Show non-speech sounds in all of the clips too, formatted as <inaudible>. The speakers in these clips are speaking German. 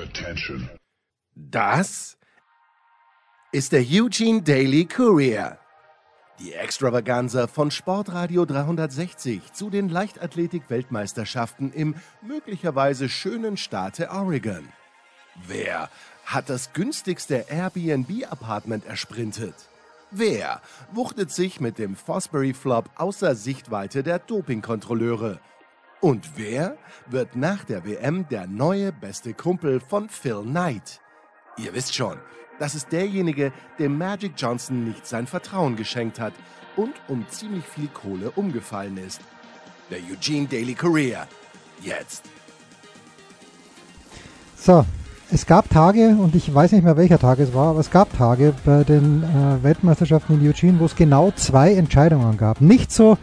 Attention. Das ist der Eugene Daily Courier. Die Extravaganza von Sportradio 360 zu den Leichtathletik-Weltmeisterschaften im möglicherweise schönen Staate Oregon. Wer hat das günstigste Airbnb-Apartment ersprintet? Wer wuchtet sich mit dem Fosbury Flop außer Sichtweite der Dopingkontrolleure? Und wer wird nach der WM der neue beste Kumpel von Phil Knight? Ihr wisst schon, das ist derjenige, dem Magic Johnson nicht sein Vertrauen geschenkt hat und um ziemlich viel Kohle umgefallen ist. Der Eugene Daily Courier. Jetzt. So, es gab Tage, und ich weiß nicht mehr welcher Tag es war, aber es gab Tage bei den äh, Weltmeisterschaften in Eugene, wo es genau zwei Entscheidungen gab. Nicht so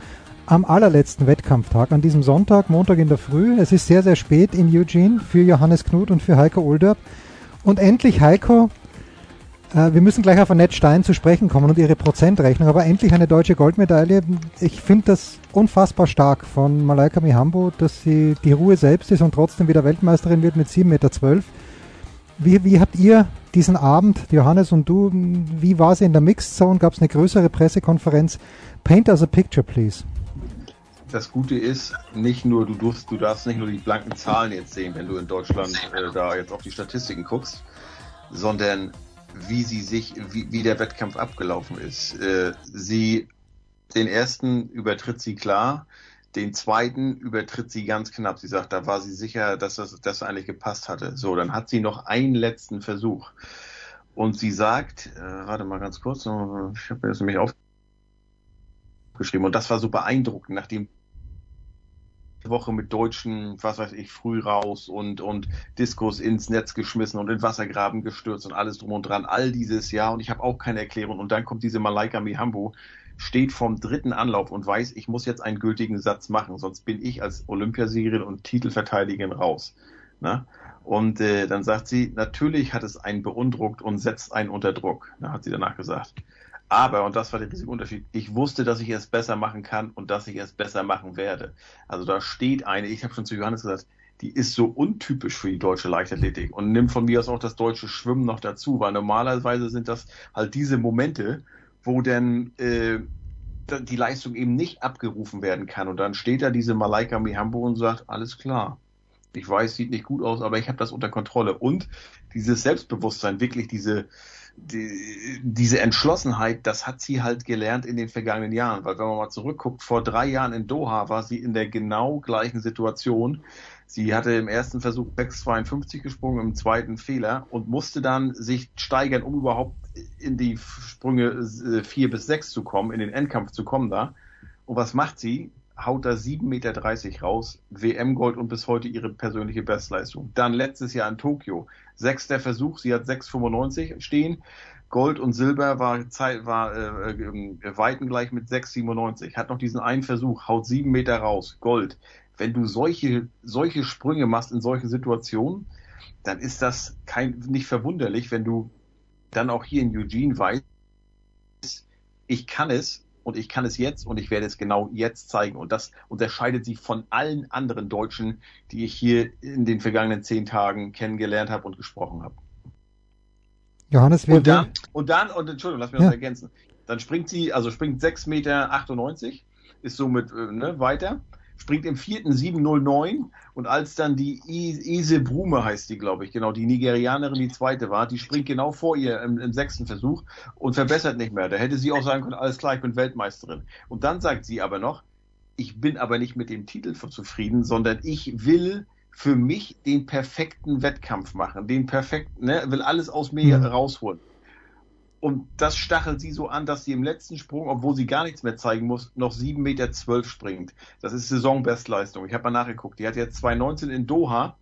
am allerletzten Wettkampftag, an diesem Sonntag, Montag in der Früh. Es ist sehr, sehr spät in Eugene für Johannes Knut und für Heiko Olderb. Und endlich, Heiko, äh, wir müssen gleich auf Annette Stein zu sprechen kommen und ihre Prozentrechnung, aber endlich eine deutsche Goldmedaille. Ich finde das unfassbar stark von Malaika Mihambo, dass sie die Ruhe selbst ist und trotzdem wieder Weltmeisterin wird mit 7,12 Meter. Wie, wie habt ihr diesen Abend, Johannes und du, wie war sie in der Mixed Zone? Gab es eine größere Pressekonferenz? Paint us a picture, please das Gute ist, nicht nur, du darfst, du darfst nicht nur die blanken Zahlen jetzt sehen, wenn du in Deutschland äh, da jetzt auf die Statistiken guckst, sondern wie sie sich, wie, wie der Wettkampf abgelaufen ist. Äh, sie, den ersten übertritt sie klar, den zweiten übertritt sie ganz knapp. Sie sagt, da war sie sicher, dass das, das eigentlich gepasst hatte. So, dann hat sie noch einen letzten Versuch. Und sie sagt, äh, warte mal ganz kurz, ich habe mir das nämlich aufgeschrieben und das war so beeindruckend, nachdem Woche mit Deutschen, was weiß ich, früh raus und, und Diskos ins Netz geschmissen und in Wassergraben gestürzt und alles drum und dran, all dieses Jahr und ich habe auch keine Erklärung und dann kommt diese Malaika Mihambo, steht vom dritten Anlauf und weiß, ich muss jetzt einen gültigen Satz machen, sonst bin ich als Olympiasiegerin und Titelverteidigerin raus. Ne? Und äh, dann sagt sie, natürlich hat es einen beundruckt und setzt einen unter Druck, ne, hat sie danach gesagt. Aber, und das war der riesige Unterschied, ich wusste, dass ich es besser machen kann und dass ich es besser machen werde. Also da steht eine, ich habe schon zu Johannes gesagt, die ist so untypisch für die deutsche Leichtathletik und nimmt von mir aus auch das deutsche Schwimmen noch dazu, weil normalerweise sind das halt diese Momente, wo dann äh, die Leistung eben nicht abgerufen werden kann. Und dann steht da diese Malaika Mihambo und sagt, alles klar. Ich weiß, sieht nicht gut aus, aber ich habe das unter Kontrolle. Und dieses Selbstbewusstsein, wirklich diese, die, diese Entschlossenheit, das hat sie halt gelernt in den vergangenen Jahren. Weil wenn man mal zurückguckt, vor drei Jahren in Doha war sie in der genau gleichen Situation. Sie hatte im ersten Versuch 6,52 gesprungen, im zweiten Fehler und musste dann sich steigern, um überhaupt in die Sprünge 4 bis 6 zu kommen, in den Endkampf zu kommen da. Und was macht sie? Haut da 7,30 Meter raus, WM-Gold und bis heute ihre persönliche Bestleistung. Dann letztes Jahr in Tokio Sechster Versuch, sie hat 6,95 stehen. Gold und Silber war, Zeit, war äh, äh, Weiten gleich mit 6,97. Hat noch diesen einen Versuch, haut sieben Meter raus, Gold. Wenn du solche, solche Sprünge machst in solchen Situationen, dann ist das kein, nicht verwunderlich, wenn du dann auch hier in Eugene weißt, ich kann es und ich kann es jetzt und ich werde es genau jetzt zeigen. Und das unterscheidet sie von allen anderen Deutschen, die ich hier in den vergangenen zehn Tagen kennengelernt habe und gesprochen habe. Johannes, wir und dann, und dann, und Entschuldigung, lass mich ja. das ergänzen. Dann springt sie, also springt 6,98 Meter, ist somit äh, ne, weiter springt im vierten 709 und als dann die Ise Brume heißt die, glaube ich, genau, die Nigerianerin, die zweite war, die springt genau vor ihr im, im, sechsten Versuch und verbessert nicht mehr. Da hätte sie auch sagen können, alles klar, ich bin Weltmeisterin. Und dann sagt sie aber noch, ich bin aber nicht mit dem Titel zufrieden, sondern ich will für mich den perfekten Wettkampf machen, den perfekten, ne, will alles aus mir mhm. rausholen. Und das stachelt sie so an, dass sie im letzten Sprung, obwohl sie gar nichts mehr zeigen muss, noch 7,12 Meter springt. Das ist Saisonbestleistung. Ich habe mal nachgeguckt. Die hat jetzt 2019 in Doha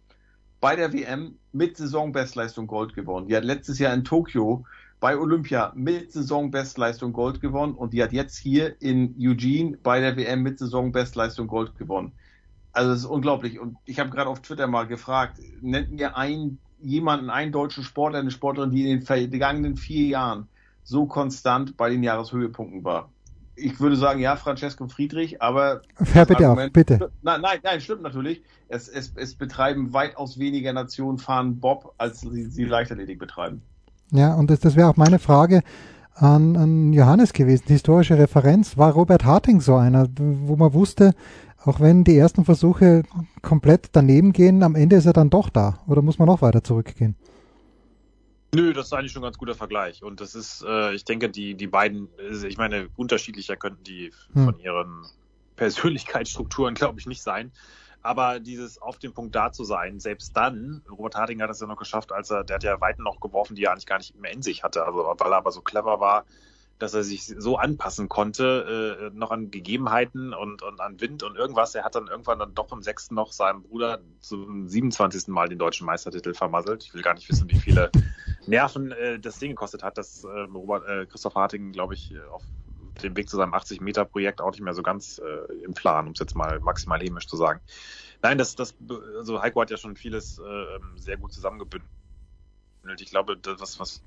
bei der WM mit Saisonbestleistung Gold gewonnen. Die hat letztes Jahr in Tokio bei Olympia mit Saisonbestleistung Gold gewonnen und die hat jetzt hier in Eugene bei der WM mit Saisonbestleistung Gold gewonnen. Also das ist unglaublich. Und ich habe gerade auf Twitter mal gefragt, nennt mir einen jemanden, einen deutschen Sportler, eine Sportlerin, die in den vergangenen vier Jahren so konstant bei den Jahreshöhepunkten war. ich würde sagen, ja, Francesco Friedrich, aber. Hör bitte Argument, auf, bitte. Nein, nein, nein, stimmt natürlich. Es, es, es betreiben weitaus weniger Nationen fahren Bob, als sie, sie Leichtathletik betreiben. Ja, und das, das wäre auch meine Frage an, an Johannes gewesen. Die historische Referenz war Robert Harting so einer, wo man wusste, auch wenn die ersten Versuche komplett daneben gehen, am Ende ist er dann doch da. Oder muss man noch weiter zurückgehen? Nö, das ist eigentlich schon ein ganz guter Vergleich. Und das ist, äh, ich denke, die, die beiden, ich meine, unterschiedlicher könnten die hm. von ihren <laughs> Persönlichkeitsstrukturen, glaube ich, nicht sein. Aber dieses auf dem Punkt da zu sein, selbst dann, Robert Harding hat es ja noch geschafft, als er, der hat ja Weiten noch geworfen, die er eigentlich gar nicht mehr in sich hatte. Also, weil er aber so clever war, dass er sich so anpassen konnte, äh, noch an Gegebenheiten und, und an Wind und irgendwas. Er hat dann irgendwann dann doch im sechsten noch seinem Bruder zum 27. Mal den deutschen Meistertitel vermasselt. Ich will gar nicht wissen, wie viele Nerven äh, das Ding gekostet hat, dass äh, Robert, äh, Christoph Harting, glaube ich, auf dem Weg zu seinem 80-Meter-Projekt auch nicht mehr so ganz äh, im Plan, um es jetzt mal maximal hämisch zu sagen. Nein, das, das, also Heiko hat ja schon vieles äh, sehr gut zusammengebündelt. Ich glaube, das, was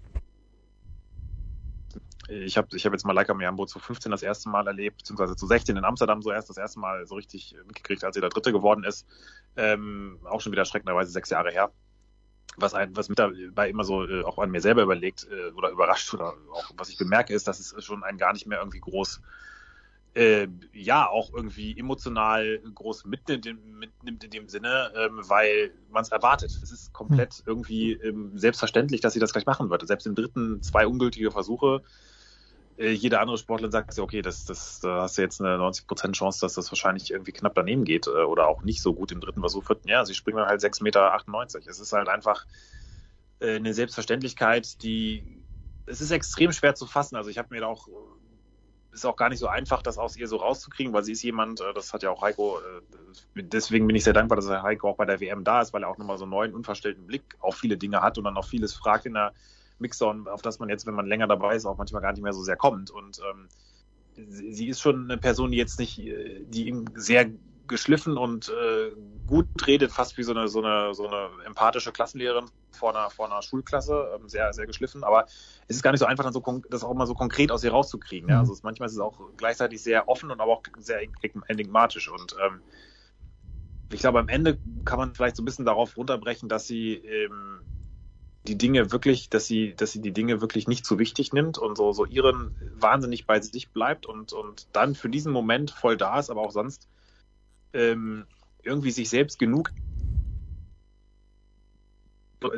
ich habe ich hab jetzt mal Leica Meambo zu 15 das erste Mal erlebt, beziehungsweise zu 16 in Amsterdam so erst das erste Mal so richtig mitgekriegt, als sie der Dritte geworden ist. Ähm, auch schon wieder schreckenderweise sechs Jahre her. Was, ein, was mit dabei immer so äh, auch an mir selber überlegt äh, oder überrascht oder auch was ich bemerke, ist, dass es schon einen gar nicht mehr irgendwie groß äh, ja auch irgendwie emotional groß mitnimmt, mitnimmt in dem Sinne, ähm, weil man es erwartet. Es ist komplett hm. irgendwie ähm, selbstverständlich, dass sie das gleich machen wird. Selbst im dritten zwei ungültige Versuche äh, jeder andere Sportler sagt sich, okay, das, das, da hast du jetzt eine 90% Chance, dass das wahrscheinlich irgendwie knapp daneben geht äh, oder auch nicht so gut im dritten Versuch. Vierten, ja, sie springen dann halt 6,98 Meter. Es ist halt einfach äh, eine Selbstverständlichkeit, die es ist extrem schwer zu fassen. Also ich habe mir da auch ist auch gar nicht so einfach, das aus ihr so rauszukriegen, weil sie ist jemand, das hat ja auch Heiko, deswegen bin ich sehr dankbar, dass Heiko auch bei der WM da ist, weil er auch nochmal so einen neuen, unverstellten Blick auf viele Dinge hat und dann auch vieles fragt in der Mixdown, auf das man jetzt, wenn man länger dabei ist, auch manchmal gar nicht mehr so sehr kommt. Und ähm, sie ist schon eine Person, die jetzt nicht, äh, die ihm sehr geschliffen und äh, gut redet, fast wie so eine, so eine, so eine empathische Klassenlehrerin vor einer, vor einer Schulklasse, ähm, sehr, sehr geschliffen. Aber es ist gar nicht so einfach, dann so das auch mal so konkret aus ihr rauszukriegen. Ja? Mhm. Also es, manchmal ist es auch gleichzeitig sehr offen und aber auch sehr enigmatisch. Und ähm, ich glaube, am Ende kann man vielleicht so ein bisschen darauf runterbrechen, dass sie ähm, die Dinge wirklich, dass sie, dass sie die Dinge wirklich nicht zu wichtig nimmt und so, so ihren wahnsinnig bei sich bleibt und, und dann für diesen Moment voll da ist, aber auch sonst ähm, irgendwie sich selbst genug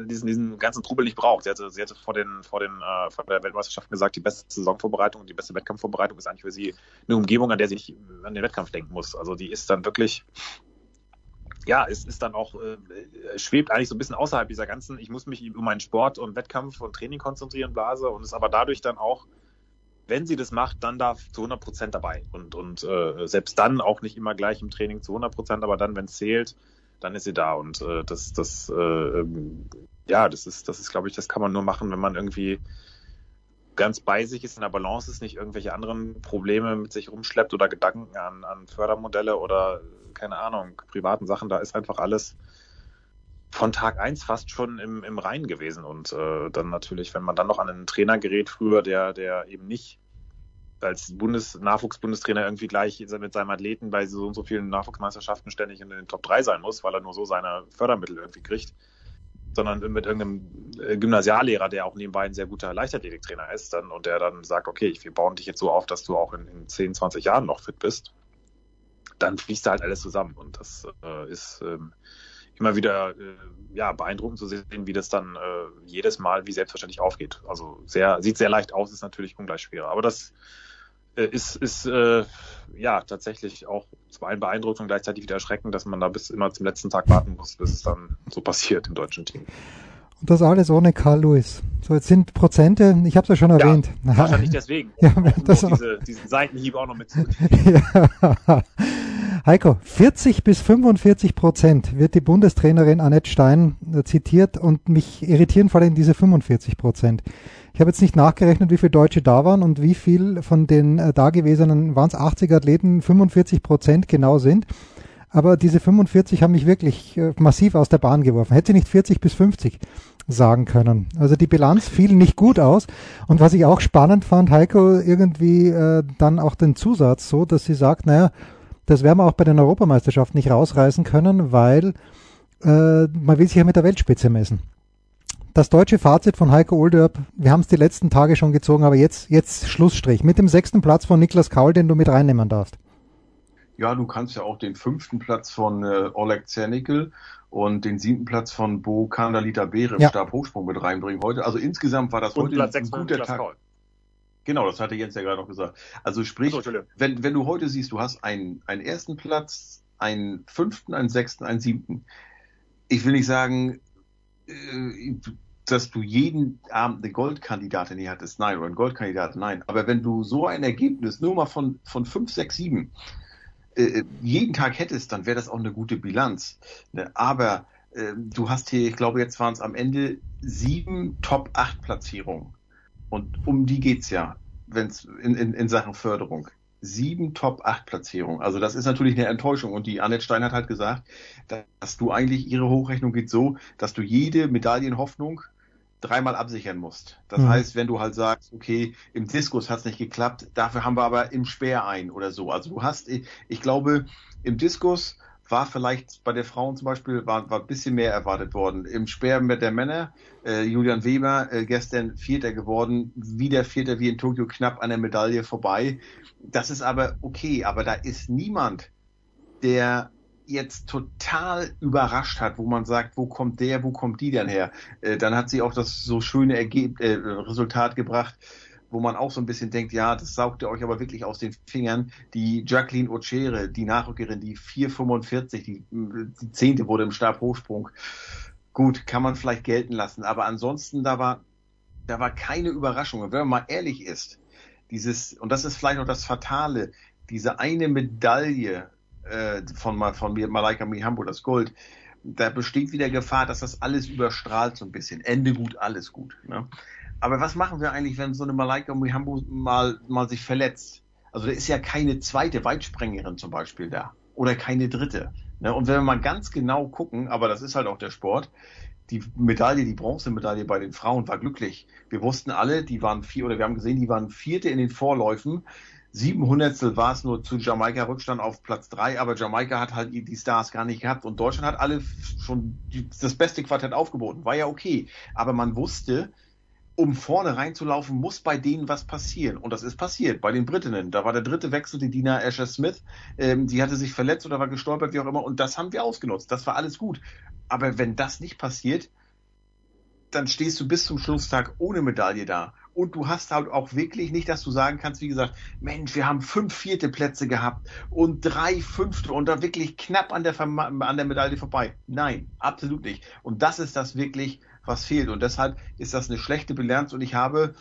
diesen, diesen ganzen Trubel nicht braucht. Sie hatte, sie hatte vor, den, vor, den, äh, vor der Weltmeisterschaft gesagt, die beste Saisonvorbereitung, die beste Wettkampfvorbereitung ist eigentlich für sie eine Umgebung, an der sie nicht an den Wettkampf denken muss. Also die ist dann wirklich ja, es ist dann auch, äh, schwebt eigentlich so ein bisschen außerhalb dieser ganzen, ich muss mich um meinen Sport und Wettkampf und Training konzentrieren, Blase, und ist aber dadurch dann auch, wenn sie das macht, dann da zu 100 Prozent dabei. Und, und äh, selbst dann auch nicht immer gleich im Training zu 100 Prozent, aber dann, wenn es zählt, dann ist sie da. Und äh, das, das, äh, ähm, ja, das ist, das ist, glaube ich, das kann man nur machen, wenn man irgendwie ganz bei sich ist, in der Balance ist, nicht irgendwelche anderen Probleme mit sich rumschleppt oder Gedanken an, an Fördermodelle oder keine Ahnung, privaten Sachen, da ist einfach alles von Tag eins fast schon im, im Reinen gewesen. Und äh, dann natürlich, wenn man dann noch an einen Trainer gerät, früher, der, der eben nicht als Bundes Nachwuchsbundestrainer irgendwie gleich mit seinem Athleten bei so und so vielen Nachwuchsmeisterschaften ständig in den Top 3 sein muss, weil er nur so seine Fördermittel irgendwie kriegt, sondern mit irgendeinem äh, Gymnasiallehrer, der auch nebenbei ein sehr guter Leichtathletiktrainer ist, dann und der dann sagt, okay, wir bauen dich jetzt so auf, dass du auch in, in 10, 20 Jahren noch fit bist dann fließt da halt alles zusammen. Und das äh, ist ähm, immer wieder äh, ja, beeindruckend zu sehen, wie das dann äh, jedes Mal wie selbstverständlich aufgeht. Also sehr, sieht sehr leicht aus, ist natürlich ungleich schwerer. Aber das äh, ist, ist äh, ja tatsächlich auch zum einen beeindruckend und gleichzeitig wieder erschreckend, dass man da bis immer zum letzten Tag warten muss, bis es dann so passiert im deutschen Team. Und das alles ohne Karl Lewis. So, jetzt sind Prozente, ich habe es ja schon erwähnt. Ja, wahrscheinlich deswegen. <laughs> Ja, das auch. Diese, diesen Seitenhieb auch noch mit. <laughs> ja. Heiko, 40 bis 45 Prozent wird die Bundestrainerin Annette Stein äh, zitiert und mich irritieren vor allem diese 45 Prozent. Ich habe jetzt nicht nachgerechnet, wie viele Deutsche da waren und wie viel von den äh, dagewesenen, waren es 80 Athleten, 45 Prozent genau sind. aber diese 45 haben mich wirklich äh, massiv aus der Bahn geworfen. Hätte sie nicht 40 bis 50 sagen können. Also die Bilanz fiel nicht gut aus. Und was ich auch spannend fand, Heiko, irgendwie äh, dann auch den Zusatz so, dass sie sagt, naja, das werden wir auch bei den Europameisterschaften nicht rausreißen können, weil äh, man will sich ja mit der Weltspitze messen. Das deutsche Fazit von Heiko Olderb, wir haben es die letzten Tage schon gezogen, aber jetzt, jetzt Schlussstrich. Mit dem sechsten Platz von Niklas Kaul, den du mit reinnehmen darfst. Ja, du kannst ja auch den fünften Platz von äh, Oleg Zernickel und den siebten Platz von Bo Kandalita Beere im ja. Stabhochsprung mit reinbringen heute. Also insgesamt war das und heute Platz ein guter Tag. Kaul. Genau, das hatte Jens ja gerade noch gesagt. Also sprich, so, wenn, wenn du heute siehst, du hast einen, einen ersten Platz, einen fünften, einen sechsten, einen siebten. Ich will nicht sagen, dass du jeden Abend eine Goldkandidatin hier hattest, nein, oder einen Goldkandidaten, nein. Aber wenn du so ein Ergebnis nur mal von, von 5, 6, 7 äh, jeden Tag hättest, dann wäre das auch eine gute Bilanz. Ne? Aber äh, du hast hier, ich glaube, jetzt waren es am Ende sieben Top 8 Platzierungen. Und um die geht's ja, wenn's in, in, in Sachen Förderung sieben Top-8-Platzierungen. Also das ist natürlich eine Enttäuschung. Und die Annette Stein hat halt gesagt, dass du eigentlich, ihre Hochrechnung geht so, dass du jede Medaillenhoffnung dreimal absichern musst. Das mhm. heißt, wenn du halt sagst, okay, im Diskus hat es nicht geklappt, dafür haben wir aber im Speer ein oder so. Also du hast, ich glaube, im Diskus war vielleicht bei der Frauen zum Beispiel war, war ein bisschen mehr erwartet worden. Im Speer mit der Männer, äh, Julian Weber äh, gestern Vierter geworden, wieder Vierter wie in Tokio knapp an der Medaille vorbei. Das ist aber okay, aber da ist niemand, der jetzt total überrascht hat, wo man sagt, wo kommt der, wo kommt die denn her? Äh, dann hat sie auch das so schöne Ergeb äh, Resultat gebracht, wo man auch so ein bisschen denkt, ja, das saugt ihr euch aber wirklich aus den Fingern. Die Jacqueline Ochere, die Nachrückerin, die 4,45, die, die zehnte wurde im Stabhochsprung. Gut, kann man vielleicht gelten lassen, aber ansonsten da war, da war keine Überraschung. Wenn man mal ehrlich ist, dieses, und das ist vielleicht noch das Fatale, diese eine Medaille äh, von, von Malaika Mihambo, das Gold, da besteht wieder Gefahr, dass das alles überstrahlt so ein bisschen. Ende gut, alles gut. Ne? Aber was machen wir eigentlich, wenn so eine Malaika Mihambo mal, mal sich verletzt? Also da ist ja keine zweite Weitsprengerin zum Beispiel da. Oder keine dritte. Ne? Und wenn wir mal ganz genau gucken, aber das ist halt auch der Sport, die Medaille, die Bronzemedaille bei den Frauen war glücklich. Wir wussten alle, die waren vier, oder wir haben gesehen, die waren vierte in den Vorläufen. Sieben Hundertstel war es nur zu Jamaika Rückstand auf Platz drei, aber Jamaika hat halt die Stars gar nicht gehabt und Deutschland hat alle schon das beste Quartett aufgeboten. War ja okay. Aber man wusste, um vorne reinzulaufen, muss bei denen was passieren. Und das ist passiert bei den Britinnen. Da war der dritte Wechsel, die Dina Asher Smith. Ähm, die hatte sich verletzt oder war gestolpert, wie auch immer. Und das haben wir ausgenutzt. Das war alles gut. Aber wenn das nicht passiert, dann stehst du bis zum Schlusstag ohne Medaille da. Und du hast halt auch wirklich nicht, dass du sagen kannst, wie gesagt, Mensch, wir haben fünf vierte Plätze gehabt und drei fünfte und da wirklich knapp an der, an der Medaille vorbei. Nein, absolut nicht. Und das ist das wirklich, was fehlt. Und deshalb ist das eine schlechte Bilanz und ich habe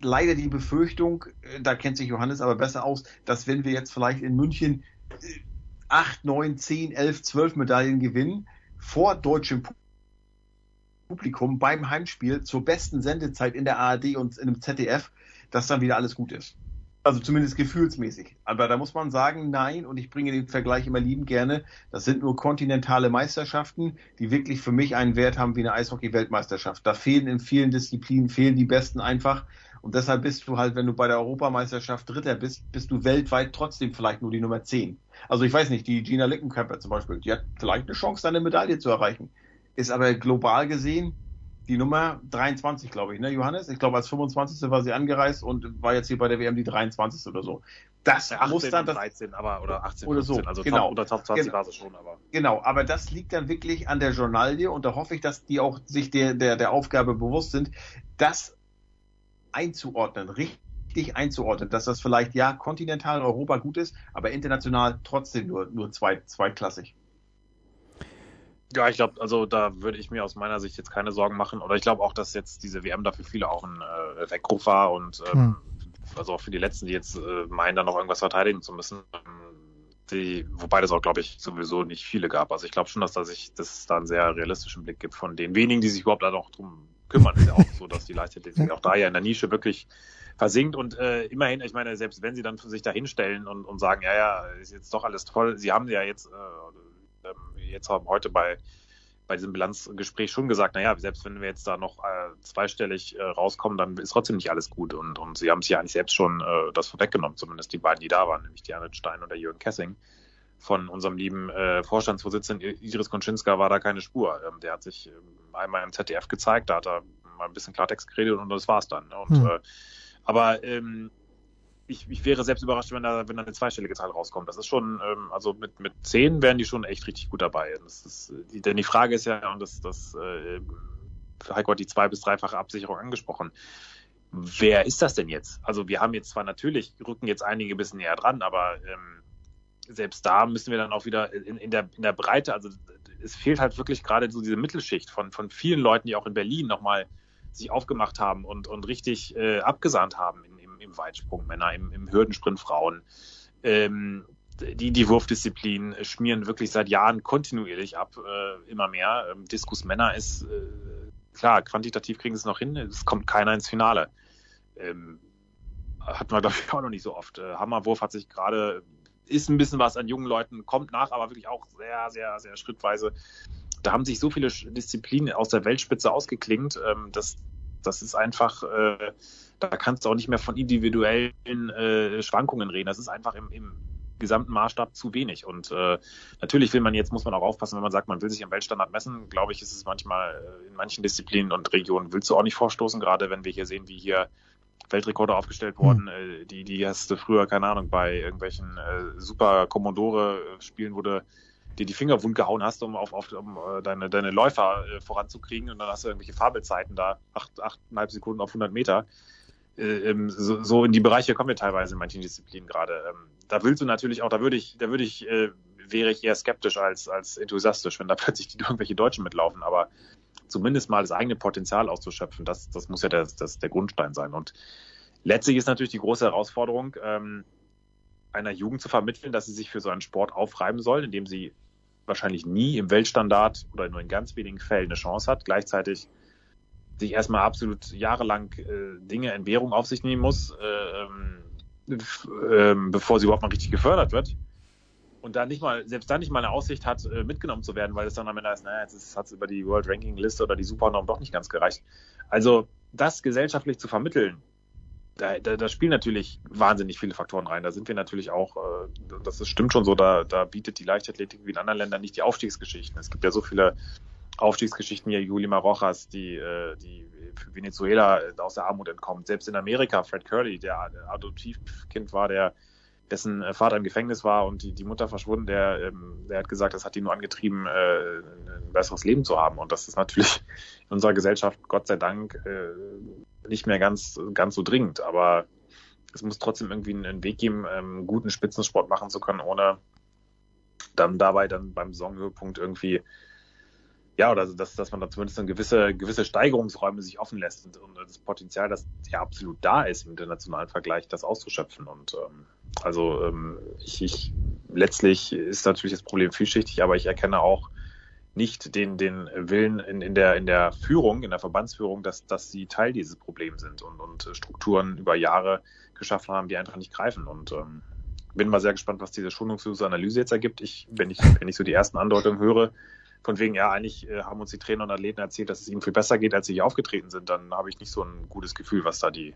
leider die Befürchtung, äh, da kennt sich Johannes aber besser aus, dass wenn wir jetzt vielleicht in München äh, acht, neun, zehn, elf, zwölf Medaillen gewinnen, vor deutschem Publikum beim Heimspiel zur besten Sendezeit in der ARD und in dem ZDF, dass dann wieder alles gut ist. Also zumindest gefühlsmäßig. Aber da muss man sagen, nein, und ich bringe den Vergleich immer lieben gerne, das sind nur kontinentale Meisterschaften, die wirklich für mich einen Wert haben wie eine Eishockey-Weltmeisterschaft. Da fehlen in vielen Disziplinen, fehlen die Besten einfach. Und deshalb bist du halt, wenn du bei der Europameisterschaft Dritter bist, bist du weltweit trotzdem vielleicht nur die Nummer 10. Also ich weiß nicht, die Gina Lickenköpfer zum Beispiel, die hat vielleicht eine Chance, eine Medaille zu erreichen. Ist aber global gesehen die Nummer 23, glaube ich, ne, Johannes? Ich glaube, als 25. war sie angereist und war jetzt hier bei der WM die 23. oder so. Das 18 muss dann. Das, 13, aber, oder 18, oder 15, so. also genau. Top, unter Top 20 genau. war sie schon, aber. Genau, aber das liegt dann wirklich an der Journalie und da hoffe ich, dass die auch sich der, der, der Aufgabe bewusst sind, das einzuordnen, richtig einzuordnen, dass das vielleicht ja kontinental Europa gut ist, aber international trotzdem nur, nur zweit, zweitklassig. Ja, ich glaube, also da würde ich mir aus meiner Sicht jetzt keine Sorgen machen. Oder ich glaube auch, dass jetzt diese WM dafür viele auch ein äh, Weckruf war und ähm, hm. also auch für die Letzten, die jetzt äh, meinen, da noch irgendwas verteidigen zu müssen. Die, wobei das auch, glaube ich, sowieso nicht viele gab. Also ich glaube schon, dass da sich, dass es da einen sehr realistischen Blick gibt von den wenigen, die sich überhaupt da noch drum kümmern. Ist ja auch so, dass die Leichtathletik auch da ja in der Nische wirklich versinkt und äh, immerhin, ich meine, selbst wenn sie dann sich da hinstellen und, und sagen, ja, ja, ist jetzt doch alles toll, sie haben ja jetzt, äh, ähm, jetzt haben heute bei bei diesem Bilanzgespräch schon gesagt, naja, selbst wenn wir jetzt da noch äh, zweistellig äh, rauskommen, dann ist trotzdem nicht alles gut. Und, und sie haben sich ja eigentlich selbst schon äh, das vorweggenommen, zumindest die beiden, die da waren, nämlich Diane Stein und der Jürgen Kessing. Von unserem lieben äh, Vorstandsvorsitzenden Iris Konczynska war da keine Spur. Ähm, der hat sich ähm, einmal im ZDF gezeigt, da hat er mal ein bisschen Klartext geredet und das war's dann. Ne? Und, mhm. äh, aber ähm, ich, ich wäre selbst überrascht, wenn da, wenn da eine zweistellige Zahl rauskommt. Das ist schon, ähm, also mit, mit zehn wären die schon echt richtig gut dabei. Ist, die, denn die Frage ist ja, und das, das äh, Heiko hat die zwei- bis dreifache Absicherung angesprochen. Wer ist das denn jetzt? Also wir haben jetzt zwar natürlich, rücken jetzt einige ein bisschen näher dran, aber ähm, selbst da müssen wir dann auch wieder in, in, der, in der Breite, also es fehlt halt wirklich gerade so diese Mittelschicht von, von vielen Leuten, die auch in Berlin nochmal sich aufgemacht haben und, und richtig äh, abgesahnt haben in, im Weitsprung Männer, im, im Hürdensprint Frauen. Ähm, die, die Wurfdisziplin schmieren wirklich seit Jahren kontinuierlich ab, äh, immer mehr. Ähm, Diskus Männer ist, äh, klar, quantitativ kriegen sie es noch hin, es kommt keiner ins Finale. Ähm, hatten wir, glaube ich, <laughs> auch noch nicht so oft. Äh, Hammerwurf hat sich gerade, ist ein bisschen was an jungen Leuten, kommt nach, aber wirklich auch sehr, sehr, sehr schrittweise. Da haben sich so viele Disziplinen aus der Weltspitze ausgeklingt, ähm, dass das ist einfach, äh, da kannst du auch nicht mehr von individuellen äh, Schwankungen reden. Das ist einfach im, im gesamten Maßstab zu wenig. Und äh, natürlich will man jetzt, muss man auch aufpassen, wenn man sagt, man will sich am Weltstandard messen, glaube ich, ist es manchmal äh, in manchen Disziplinen und Regionen willst du auch nicht vorstoßen, gerade wenn wir hier sehen, wie hier Weltrekorde aufgestellt wurden, hm. äh, die, die hast du früher, keine Ahnung, bei irgendwelchen äh, Super Commodore-Spielen, wo du dir die Finger wund gehauen hast, um auf, auf um, äh, deine, deine Läufer äh, voranzukriegen und dann hast du irgendwelche Fabelzeiten da, acht, achteinhalb Sekunden auf 100 Meter. Äh, ähm, so, so in die Bereiche kommen wir teilweise in manchen Disziplinen gerade. Ähm, da willst du natürlich auch, da würde ich, da würde ich, äh, wäre ich eher skeptisch als, als enthusiastisch, wenn da <laughs> plötzlich die, irgendwelche Deutschen mitlaufen, aber zumindest mal das eigene Potenzial auszuschöpfen, das, das muss ja der, das, der Grundstein sein. Und letztlich ist natürlich die große Herausforderung, ähm, einer Jugend zu vermitteln, dass sie sich für so einen Sport aufreiben soll, indem sie wahrscheinlich nie im Weltstandard oder nur in ganz wenigen Fällen eine Chance hat, gleichzeitig sich erstmal absolut jahrelang äh, Dinge, Entbehrung auf sich nehmen muss, äh, äh, bevor sie überhaupt mal richtig gefördert wird. Und dann nicht mal, selbst dann nicht mal eine Aussicht hat, äh, mitgenommen zu werden, weil es dann am Ende heißt, naja, jetzt hat es über die World Ranking Liste oder die Supernorm doch nicht ganz gereicht. Also das gesellschaftlich zu vermitteln, da, da, da spielen natürlich wahnsinnig viele Faktoren rein. Da sind wir natürlich auch, äh, das ist, stimmt schon so, da, da bietet die Leichtathletik wie in anderen Ländern nicht die Aufstiegsgeschichten. Es gibt ja so viele Aufstiegsgeschichten hier, Julima Rojas, die, äh, die für Venezuela aus der Armut entkommt. Selbst in Amerika, Fred Curley, der Adoptivkind war, der dessen Vater im Gefängnis war und die, die Mutter verschwunden, der, ähm, der hat gesagt, das hat ihn nur angetrieben, äh, ein besseres Leben zu haben. Und das ist natürlich in unserer Gesellschaft, Gott sei Dank, äh, nicht mehr ganz, ganz so dringend. Aber es muss trotzdem irgendwie einen Weg geben, ähm, guten Spitzensport machen zu können, ohne dann dabei dann beim Saisonhöhepunkt irgendwie ja, oder dass, dass man da zumindest dann gewisse, gewisse Steigerungsräume sich offen lässt und, und das Potenzial, das ja absolut da ist im internationalen Vergleich, das auszuschöpfen. Und ähm, also ähm, ich, ich letztlich ist natürlich das Problem vielschichtig, aber ich erkenne auch nicht den, den Willen in, in, der, in der Führung, in der Verbandsführung, dass, dass sie Teil dieses Problems sind und, und Strukturen über Jahre geschaffen haben, die einfach nicht greifen. Und ähm, bin mal sehr gespannt, was diese schonungslose Analyse jetzt ergibt. Ich, wenn ich, wenn ich so die ersten Andeutungen höre, von wegen, ja, eigentlich äh, haben uns die Trainer und Athleten erzählt, dass es ihnen viel besser geht, als sie hier aufgetreten sind, dann habe ich nicht so ein gutes Gefühl, was da die,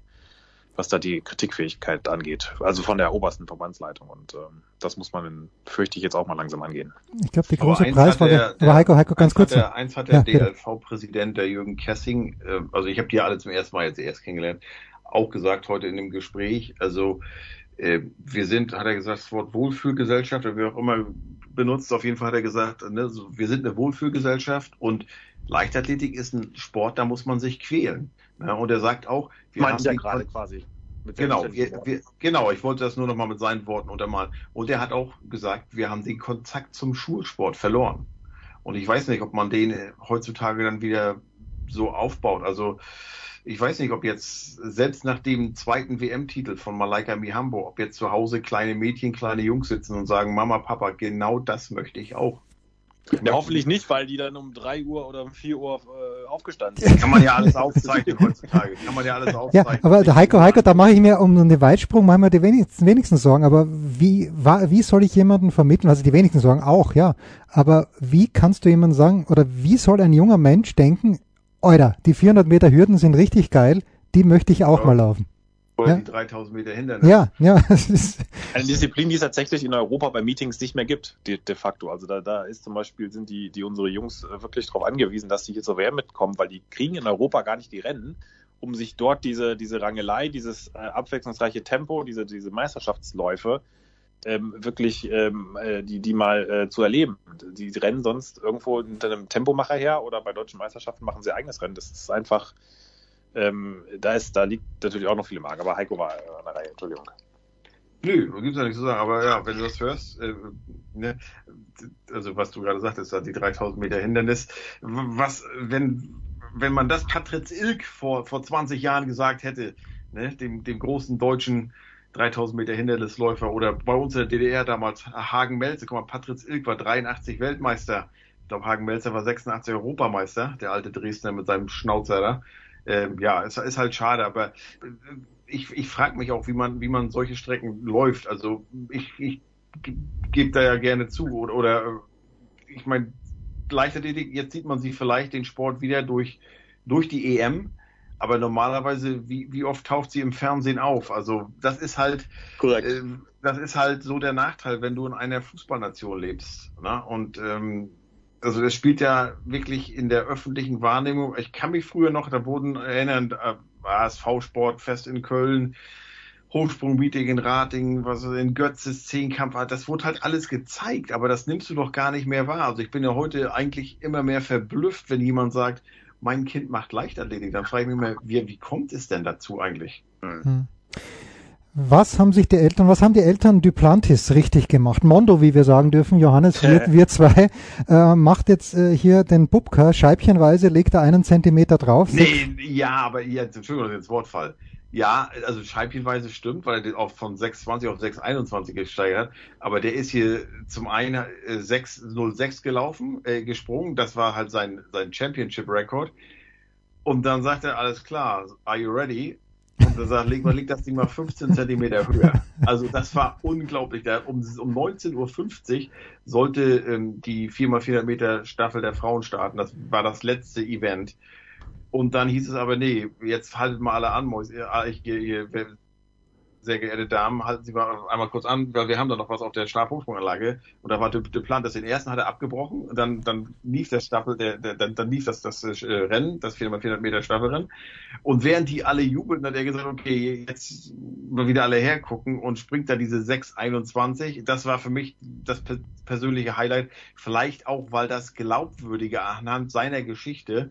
was da die Kritikfähigkeit angeht. Also von der obersten Verbandsleitung. Und ähm, das muss man, fürchte ich, jetzt auch mal langsam angehen. Ich glaube, die große Preisfrage, aber Heiko, Heiko, ganz kurz. Der, eins hat der ja, DLV-Präsident, der Jürgen Kessing, äh, also ich habe die alle zum ersten Mal jetzt erst kennengelernt, auch gesagt heute in dem Gespräch, also äh, wir sind, hat er gesagt, das Wort Wohlfühlgesellschaft, oder wie auch immer benutzt, auf jeden Fall hat er gesagt, ne, wir sind eine Wohlfühlgesellschaft und Leichtathletik ist ein Sport, da muss man sich quälen. Ne? Und er sagt auch, wir Meint haben ja gerade quasi. Genau, wir, wir, genau, ich wollte das nur noch mal mit seinen Worten untermalen. Und er hat auch gesagt, wir haben den Kontakt zum Schulsport verloren. Und ich weiß nicht, ob man den heutzutage dann wieder so aufbaut. Also ich weiß nicht, ob jetzt selbst nach dem zweiten WM-Titel von Malaika Mihambo, ob jetzt zu Hause kleine Mädchen, kleine Jungs sitzen und sagen, Mama, Papa, genau das möchte ich auch. Ja, hoffentlich nicht, weil die dann um drei Uhr oder um vier Uhr äh, aufgestanden <laughs> sind. Kann man ja alles aufzeichnen heutzutage. Kann man ja alles aufzeichnen. Ja, aber der Heiko, Heiko, da mache ich mir um den Weitsprung manchmal die wenigsten, wenigsten Sorgen. Aber wie, wie soll ich jemanden vermitteln? Also die wenigsten Sorgen auch, ja. Aber wie kannst du jemandem sagen, oder wie soll ein junger Mensch denken, Alter, die 400 Meter Hürden sind richtig geil, die möchte ich auch ja. mal laufen. Oder ja. die 3000 Meter Hindernis. Ja, ja. <laughs> Eine Disziplin, die es tatsächlich in Europa bei Meetings nicht mehr gibt, de, de facto. Also da, da ist zum Beispiel, sind die, die unsere Jungs äh, wirklich darauf angewiesen, dass sie hier zur WM mitkommen, weil die kriegen in Europa gar nicht die Rennen, um sich dort diese, diese Rangelei, dieses äh, abwechslungsreiche Tempo, diese, diese Meisterschaftsläufe ähm, wirklich ähm, äh, die, die mal äh, zu erleben. Die rennen sonst irgendwo hinter einem Tempomacher her oder bei deutschen Meisterschaften machen sie eigenes Rennen. Das ist einfach ähm, da, ist, da liegt natürlich auch noch viel im Argen, aber Heiko war an der Reihe, Entschuldigung. Nö, da gibt's ja nichts zu sagen, aber ja, wenn du das hörst, äh, ne, also was du gerade sagtest, die 3000 Meter Hindernis, was, wenn, wenn man das Patritz Ilk vor, vor 20 Jahren gesagt hätte, ne, dem, dem großen deutschen 3000 Meter Hindernisläufer. Oder bei uns in der DDR damals Hagen Melzer, guck mal, Patritz Ilk war 83 Weltmeister, ich glaube Hagen Melzer war 86 Europameister, der alte Dresdner mit seinem Schnauzer da. Ähm, ja, es ist halt schade, aber äh, ich, ich frage mich auch, wie man, wie man solche Strecken läuft. Also ich, ich gebe da ja gerne zu. Oder, oder äh, ich meine, Leichtathletik, jetzt sieht man sie vielleicht den Sport wieder durch, durch die EM, aber normalerweise, wie, wie oft taucht sie im Fernsehen auf? Also das ist halt, Korrekt. Äh, das ist halt so der Nachteil, wenn du in einer Fußballnation lebst. Ne? Und ähm, also das spielt ja wirklich in der öffentlichen Wahrnehmung. Ich kann mich früher noch, da wurden erinnern, äh, ASV-Sportfest in Köln, Hochsprung-Meeting in Ratingen, was in Götzes Zehnkampf, das wurde halt alles gezeigt, aber das nimmst du doch gar nicht mehr wahr. Also ich bin ja heute eigentlich immer mehr verblüfft, wenn jemand sagt, mein Kind macht Leichtathletik. Dann frage ich mich immer, wie, wie kommt es denn dazu eigentlich? Hm. Was haben sich die Eltern, was haben die Eltern Duplantis richtig gemacht? Mondo, wie wir sagen dürfen, Johannes, <laughs> wir, wir zwei, äh, macht jetzt äh, hier den Bubka scheibchenweise, legt da einen Zentimeter drauf. Nee, ja, aber jetzt, Entschuldigung, das Wortfall. Ja, also scheibchenweise stimmt, weil er auch von 6,20 auf 6,21 gesteigert hat. Aber der ist hier zum einen äh, 6,06 gelaufen, äh, gesprungen. Das war halt sein, sein Championship-Rekord. Und dann sagt er, alles klar, are you ready? Und er sagt, leg mal, leg das Ding mal 15 Zentimeter höher. Also das war unglaublich. Da, um, um 19.50 Uhr sollte ähm, die 4x400 Meter Staffel der Frauen starten. Das war das letzte Event. Und dann hieß es aber, nee, jetzt haltet mal alle an, ich, ich, ich, sehr geehrte Damen, halten Sie mal einmal kurz an, weil wir haben da noch was auf der Stabhochsprunganlage und da war der, der Plan, dass den ersten hat er abgebrochen und dann, dann lief der Staffel, der, der, dann, dann lief das, das äh, Rennen, das 4x400 Meter Staffelrennen. Und während die alle jubelten, hat er gesagt, okay, jetzt mal wieder alle hergucken und springt da diese 6,21. Das war für mich das persönliche Highlight, vielleicht auch, weil das glaubwürdige anhand seiner Geschichte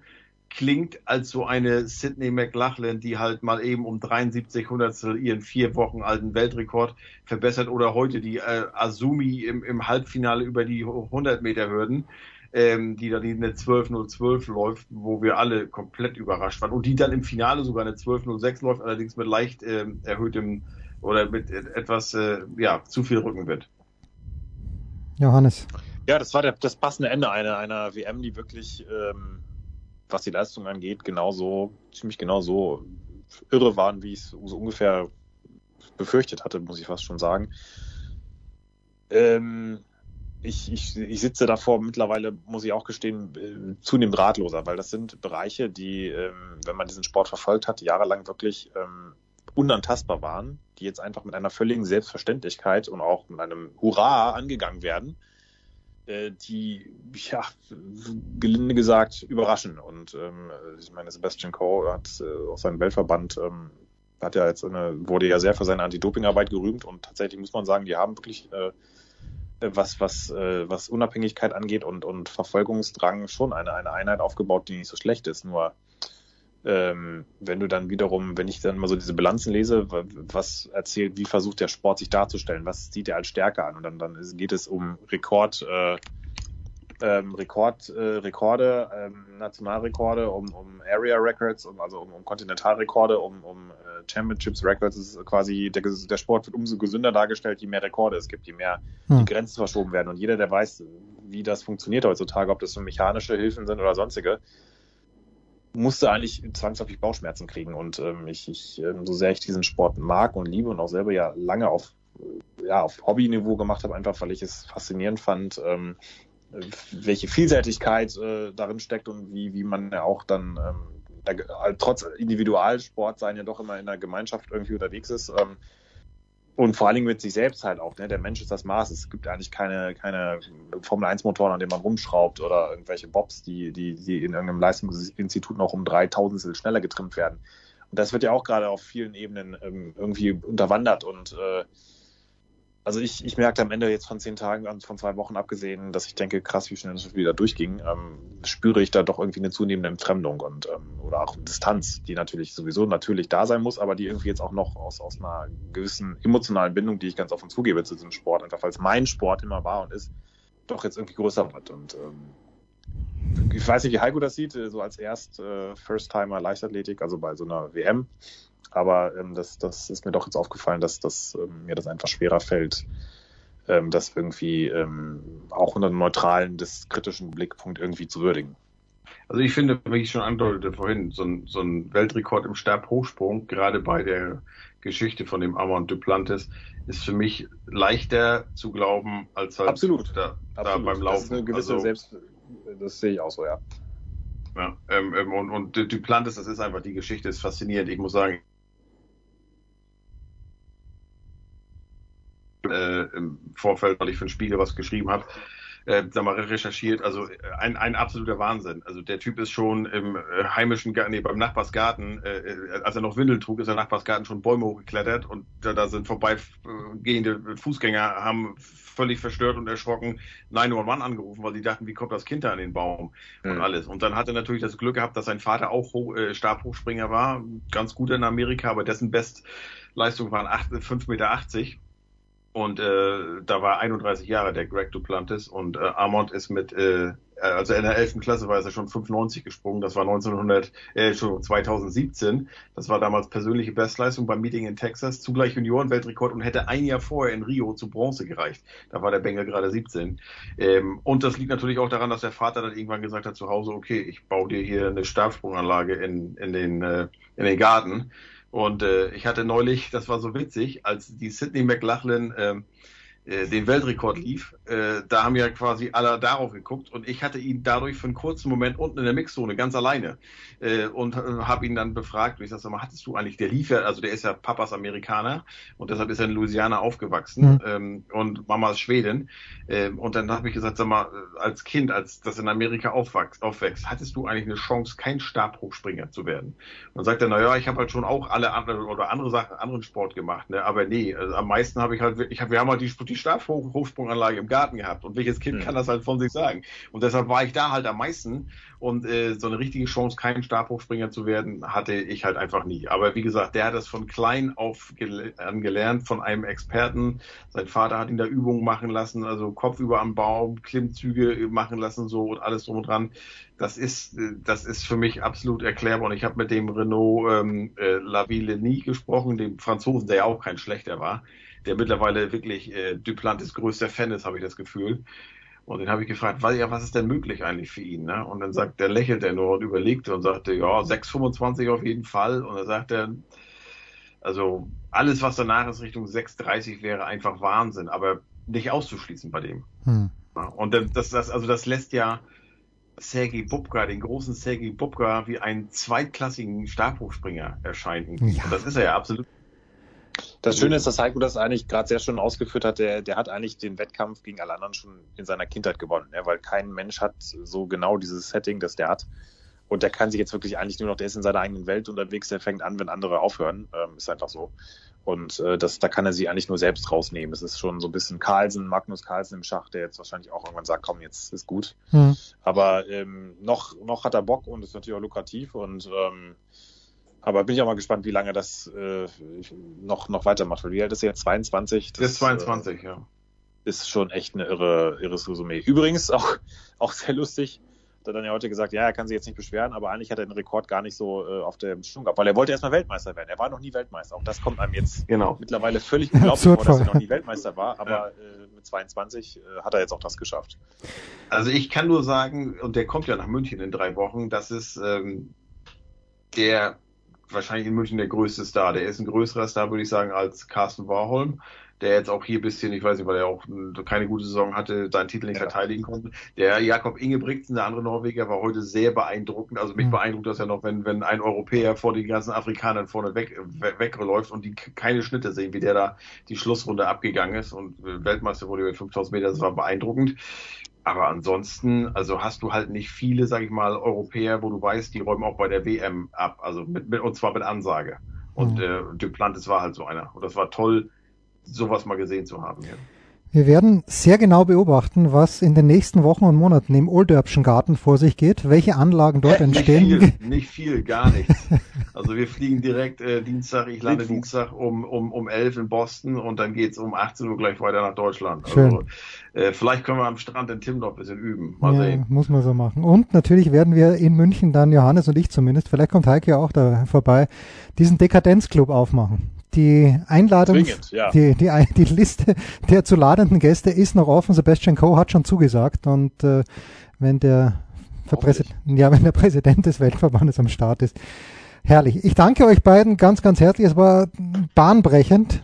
klingt als so eine Sydney McLachlan, die halt mal eben um 73 Hundertstel ihren vier Wochen alten Weltrekord verbessert oder heute die äh, Azumi im, im Halbfinale über die 100 Meter Hürden, ähm, die dann eine 12.012 läuft, wo wir alle komplett überrascht waren und die dann im Finale sogar eine 12.06 läuft, allerdings mit leicht äh, erhöhtem oder mit etwas äh, ja zu viel Rückenwind. Johannes. Ja, das war der, das passende Ende einer, einer WM, die wirklich ähm, was die Leistung angeht, genauso, ziemlich genau so irre waren, wie ich es so ungefähr befürchtet hatte, muss ich fast schon sagen. Ähm, ich, ich, ich sitze davor mittlerweile, muss ich auch gestehen, äh, zunehmend ratloser, weil das sind Bereiche, die, ähm, wenn man diesen Sport verfolgt hat, jahrelang wirklich ähm, unantastbar waren, die jetzt einfach mit einer völligen Selbstverständlichkeit und auch mit einem Hurra angegangen werden die, ja, gelinde gesagt, überraschen. Und ähm, ich meine, Sebastian Coe hat äh, auch seinen Weltverband, ähm, hat ja jetzt eine, wurde ja sehr für seine Anti-Doping-Arbeit gerühmt und tatsächlich muss man sagen, die haben wirklich äh, was, was, äh, was Unabhängigkeit angeht und, und Verfolgungsdrang schon eine, eine Einheit aufgebaut, die nicht so schlecht ist. Nur ähm, wenn du dann wiederum, wenn ich dann mal so diese Bilanzen lese, was erzählt, wie versucht der Sport sich darzustellen, was sieht er als Stärke an? Und dann, dann geht es um Rekord, äh, ähm, Rekord, äh, Rekorde, ähm, Nationalrekorde, um, um Area Records, um, also um, um Kontinentalrekorde, um, um äh, Championships Records. Das ist quasi der, der Sport wird umso gesünder dargestellt, je mehr Rekorde es gibt, je mehr hm. die Grenzen verschoben werden. Und jeder, der weiß, wie das funktioniert heutzutage, ob das so mechanische Hilfen sind oder sonstige, musste eigentlich zwangsläufig Bauchschmerzen kriegen. Und ähm, ich, ich ähm, so sehr ich diesen Sport mag und liebe und auch selber ja lange auf, ja, auf Hobbyniveau gemacht habe, einfach weil ich es faszinierend fand, ähm, welche Vielseitigkeit äh, darin steckt und wie, wie man ja auch dann ähm, da, trotz Individualsport sein ja doch immer in der Gemeinschaft irgendwie unterwegs ist. Ähm, und vor allen Dingen mit sich selbst halt auch. Ne? Der Mensch ist das Maß. Es gibt eigentlich keine, keine Formel-1-Motoren, an denen man rumschraubt oder irgendwelche Bobs, die, die, die in irgendeinem Leistungsinstitut noch um drei Tausendstel schneller getrimmt werden. Und das wird ja auch gerade auf vielen Ebenen ähm, irgendwie unterwandert und äh, also ich, ich merkte am Ende jetzt von zehn Tagen, also von zwei Wochen abgesehen, dass ich denke, krass, wie schnell das wieder durchging, ähm, spüre ich da doch irgendwie eine zunehmende Entfremdung und ähm, oder auch Distanz, die natürlich sowieso natürlich da sein muss, aber die irgendwie jetzt auch noch aus, aus einer gewissen emotionalen Bindung, die ich ganz offen zugebe zu diesem Sport, einfach weil es mein Sport immer war und ist, doch jetzt irgendwie größer wird. Und ähm, ich weiß nicht, wie Heiko das sieht, so als erst äh, First-Timer Leichtathletik, also bei so einer WM aber ähm, das, das ist mir doch jetzt aufgefallen, dass, dass ähm, mir das einfach schwerer fällt, ähm, das irgendwie ähm, auch unter einem neutralen, des kritischen Blickpunkt irgendwie zu würdigen. Also ich finde, wie ich schon andeutete vorhin, so ein, so ein Weltrekord im Stabhochsprung, gerade bei der Geschichte von dem Amon Duplantis, ist für mich leichter zu glauben, als halt Absolut. Da, Absolut. da beim Laufen. Das ist eine gewisse also, Selbst, das sehe ich auch so, ja. Ja, ähm, ähm und, und Duplantis, das ist einfach, die Geschichte ist faszinierend. Ich muss sagen, äh, im Vorfeld, weil ich für den Spiegel was geschrieben habe, äh, sag mal, recherchiert. Also äh, ein, ein absoluter Wahnsinn. Also der Typ ist schon im äh, heimischen Garten, nee, beim Nachbarsgarten, äh, äh, als er noch Windeln trug, ist der Nachbarsgarten schon Bäume hochgeklettert und da, da sind vorbeigehende Fußgänger, haben völlig verstört und erschrocken 911 angerufen, weil sie dachten, wie kommt das Kind da an den Baum und mhm. alles. Und dann hat er natürlich das Glück gehabt, dass sein Vater auch Hoch, äh, Stabhochspringer war, ganz gut in Amerika, aber dessen Bestleistung waren 5,80 Meter. Und äh, da war 31 Jahre der Greg Duplantis und äh, Armand ist mit, äh, also in der 11. Klasse war er schon 95 gesprungen, das war 1900, äh, schon 2017. Das war damals persönliche Bestleistung beim Meeting in Texas, zugleich Juniorenweltrekord und hätte ein Jahr vorher in Rio zu Bronze gereicht. Da war der Bengel gerade 17. Ähm, und das liegt natürlich auch daran, dass der Vater dann irgendwann gesagt hat zu Hause, okay, ich baue dir hier eine Stabsprunganlage in, in, den, äh, in den Garten. Und äh, ich hatte neulich, das war so witzig, als die Sydney McLachlan äh, den Weltrekord lief, äh, da haben ja quasi alle darauf geguckt und ich hatte ihn dadurch für einen kurzen Moment unten in der Mixzone ganz alleine äh, und äh, habe ihn dann befragt. Und ich sag mal, hattest du eigentlich, der lief ja, also der ist ja Papas Amerikaner und deshalb ist er in Louisiana aufgewachsen mhm. ähm, und Mama ist Schwedin. Äh, und dann habe ich gesagt, sag mal, äh, als Kind, als das in Amerika aufwächst, aufwächst, hattest du eigentlich eine Chance, kein Stabhochspringer zu werden? Und sagt er, naja, ich habe halt schon auch alle andere oder andere Sachen, anderen Sport gemacht, ne? aber nee, also am meisten habe ich halt, ich hab, wir haben halt die, die Stabhochsprunganlage im Garten gehabt. Und welches Kind mhm. kann das halt von sich sagen? Und deshalb war ich da halt am meisten. Und äh, so eine richtige Chance, kein Stabhochspringer zu werden, hatte ich halt einfach nie. Aber wie gesagt, der hat das von klein auf gelernt, von einem Experten. Sein Vater hat ihn da Übungen machen lassen, also Kopf über am Baum, Klimmzüge machen lassen, so und alles drum und dran. Das ist, äh, das ist für mich absolut erklärbar. Und ich habe mit dem Renault ähm, äh, Laville nie gesprochen, dem Franzosen, der ja auch kein schlechter war der mittlerweile wirklich äh, Duplantis größter Fan ist, habe ich das Gefühl. Und den habe ich gefragt, was, ja, was ist denn möglich eigentlich für ihn? Ne? Und dann sagt, der lächelt er nur und überlegte und sagte, ja, 6,25 auf jeden Fall. Und dann sagt er, also alles, was danach ist Richtung 6,30 wäre einfach Wahnsinn, aber nicht auszuschließen bei dem. Hm. Und das, das, also das lässt ja Sergei Bubka, den großen Sergei Bubka, wie einen zweitklassigen Stabhochspringer erscheinen. Ja. Und das ist er ja absolut das Schöne ist, dass Heiko das eigentlich gerade sehr schön ausgeführt hat. Der, der hat eigentlich den Wettkampf gegen alle anderen schon in seiner Kindheit gewonnen, ja, weil kein Mensch hat so genau dieses Setting, das der hat. Und der kann sich jetzt wirklich eigentlich nur noch, der ist in seiner eigenen Welt unterwegs, der fängt an, wenn andere aufhören. Ähm, ist einfach so. Und äh, das, da kann er sich eigentlich nur selbst rausnehmen. Es ist schon so ein bisschen Carlsen, Magnus Carlsen im Schach, der jetzt wahrscheinlich auch irgendwann sagt, komm, jetzt ist gut. Hm. Aber ähm, noch, noch hat er Bock und ist natürlich auch lukrativ und ähm, aber bin ich auch mal gespannt, wie lange das äh, noch, noch weitermacht. Weil wie alt ist er jetzt? 22? Das, ist 22, äh, ja. Ist schon echt ein irre, irres Resümee. Übrigens auch, <laughs> auch sehr lustig. Hat er dann ja heute gesagt, ja, er kann sich jetzt nicht beschweren, aber eigentlich hat er den Rekord gar nicht so äh, auf der Stimmung gehabt, weil er wollte erstmal Weltmeister werden. Er war noch nie Weltmeister. Auch das kommt einem jetzt genau. mittlerweile völlig unglaublich vor, dass er noch nie Weltmeister war, aber ja. äh, mit 22 äh, hat er jetzt auch das geschafft. Also ich kann nur sagen, und der kommt ja nach München in drei Wochen, das ist ähm, der wahrscheinlich in München der größte Star. Der ist ein größerer Star, würde ich sagen, als Carsten Warholm der jetzt auch hier bisschen, ich weiß nicht, weil er auch keine gute Saison hatte, seinen Titel nicht ja. verteidigen konnte. Der Jakob Ingebrigtsen, der andere Norweger, war heute sehr beeindruckend. Also mich mhm. beeindruckt das ja noch, wenn, wenn ein Europäer vor den ganzen Afrikanern vorne weg, weg, wegläuft und die keine Schnitte sehen, wie der da die Schlussrunde abgegangen ist und äh, Weltmeister wurde über 5000 Meter, das war beeindruckend. Aber ansonsten, also hast du halt nicht viele, sag ich mal, Europäer, wo du weißt, die räumen auch bei der WM ab, also mit, mit und zwar mit Ansage. Und mhm. äh, Duplantis war halt so einer. Und das war toll, sowas mal gesehen zu haben. Ja. Wir werden sehr genau beobachten, was in den nächsten Wochen und Monaten im Olderbschen Garten vor sich geht, welche Anlagen dort entstehen. Nicht viel, <laughs> nicht viel, gar nichts. Also wir fliegen direkt äh, Dienstag, ich lande Dienstag um, um, um 11 in Boston und dann geht's um 18 Uhr gleich weiter nach Deutschland. Schön. Also äh, vielleicht können wir am Strand in Tim noch ein bisschen üben. Mal ja, sehen. Muss man so machen. Und natürlich werden wir in München dann, Johannes und ich zumindest, vielleicht kommt Heike auch da vorbei, diesen Dekadenzclub aufmachen die Einladung, ja. die, die, die Liste der zu ladenden Gäste ist noch offen. Sebastian Coe hat schon zugesagt und äh, wenn der ja, wenn der Präsident des Weltverbandes am Start ist. Herrlich. Ich danke euch beiden ganz, ganz herzlich. Es war bahnbrechend.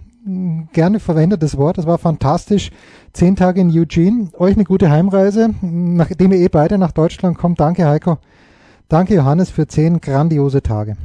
Gerne verwendetes Wort. Es war fantastisch. Zehn Tage in Eugene. Euch eine gute Heimreise. Nachdem ihr eh beide nach Deutschland kommt. Danke, Heiko. Danke, Johannes, für zehn grandiose Tage.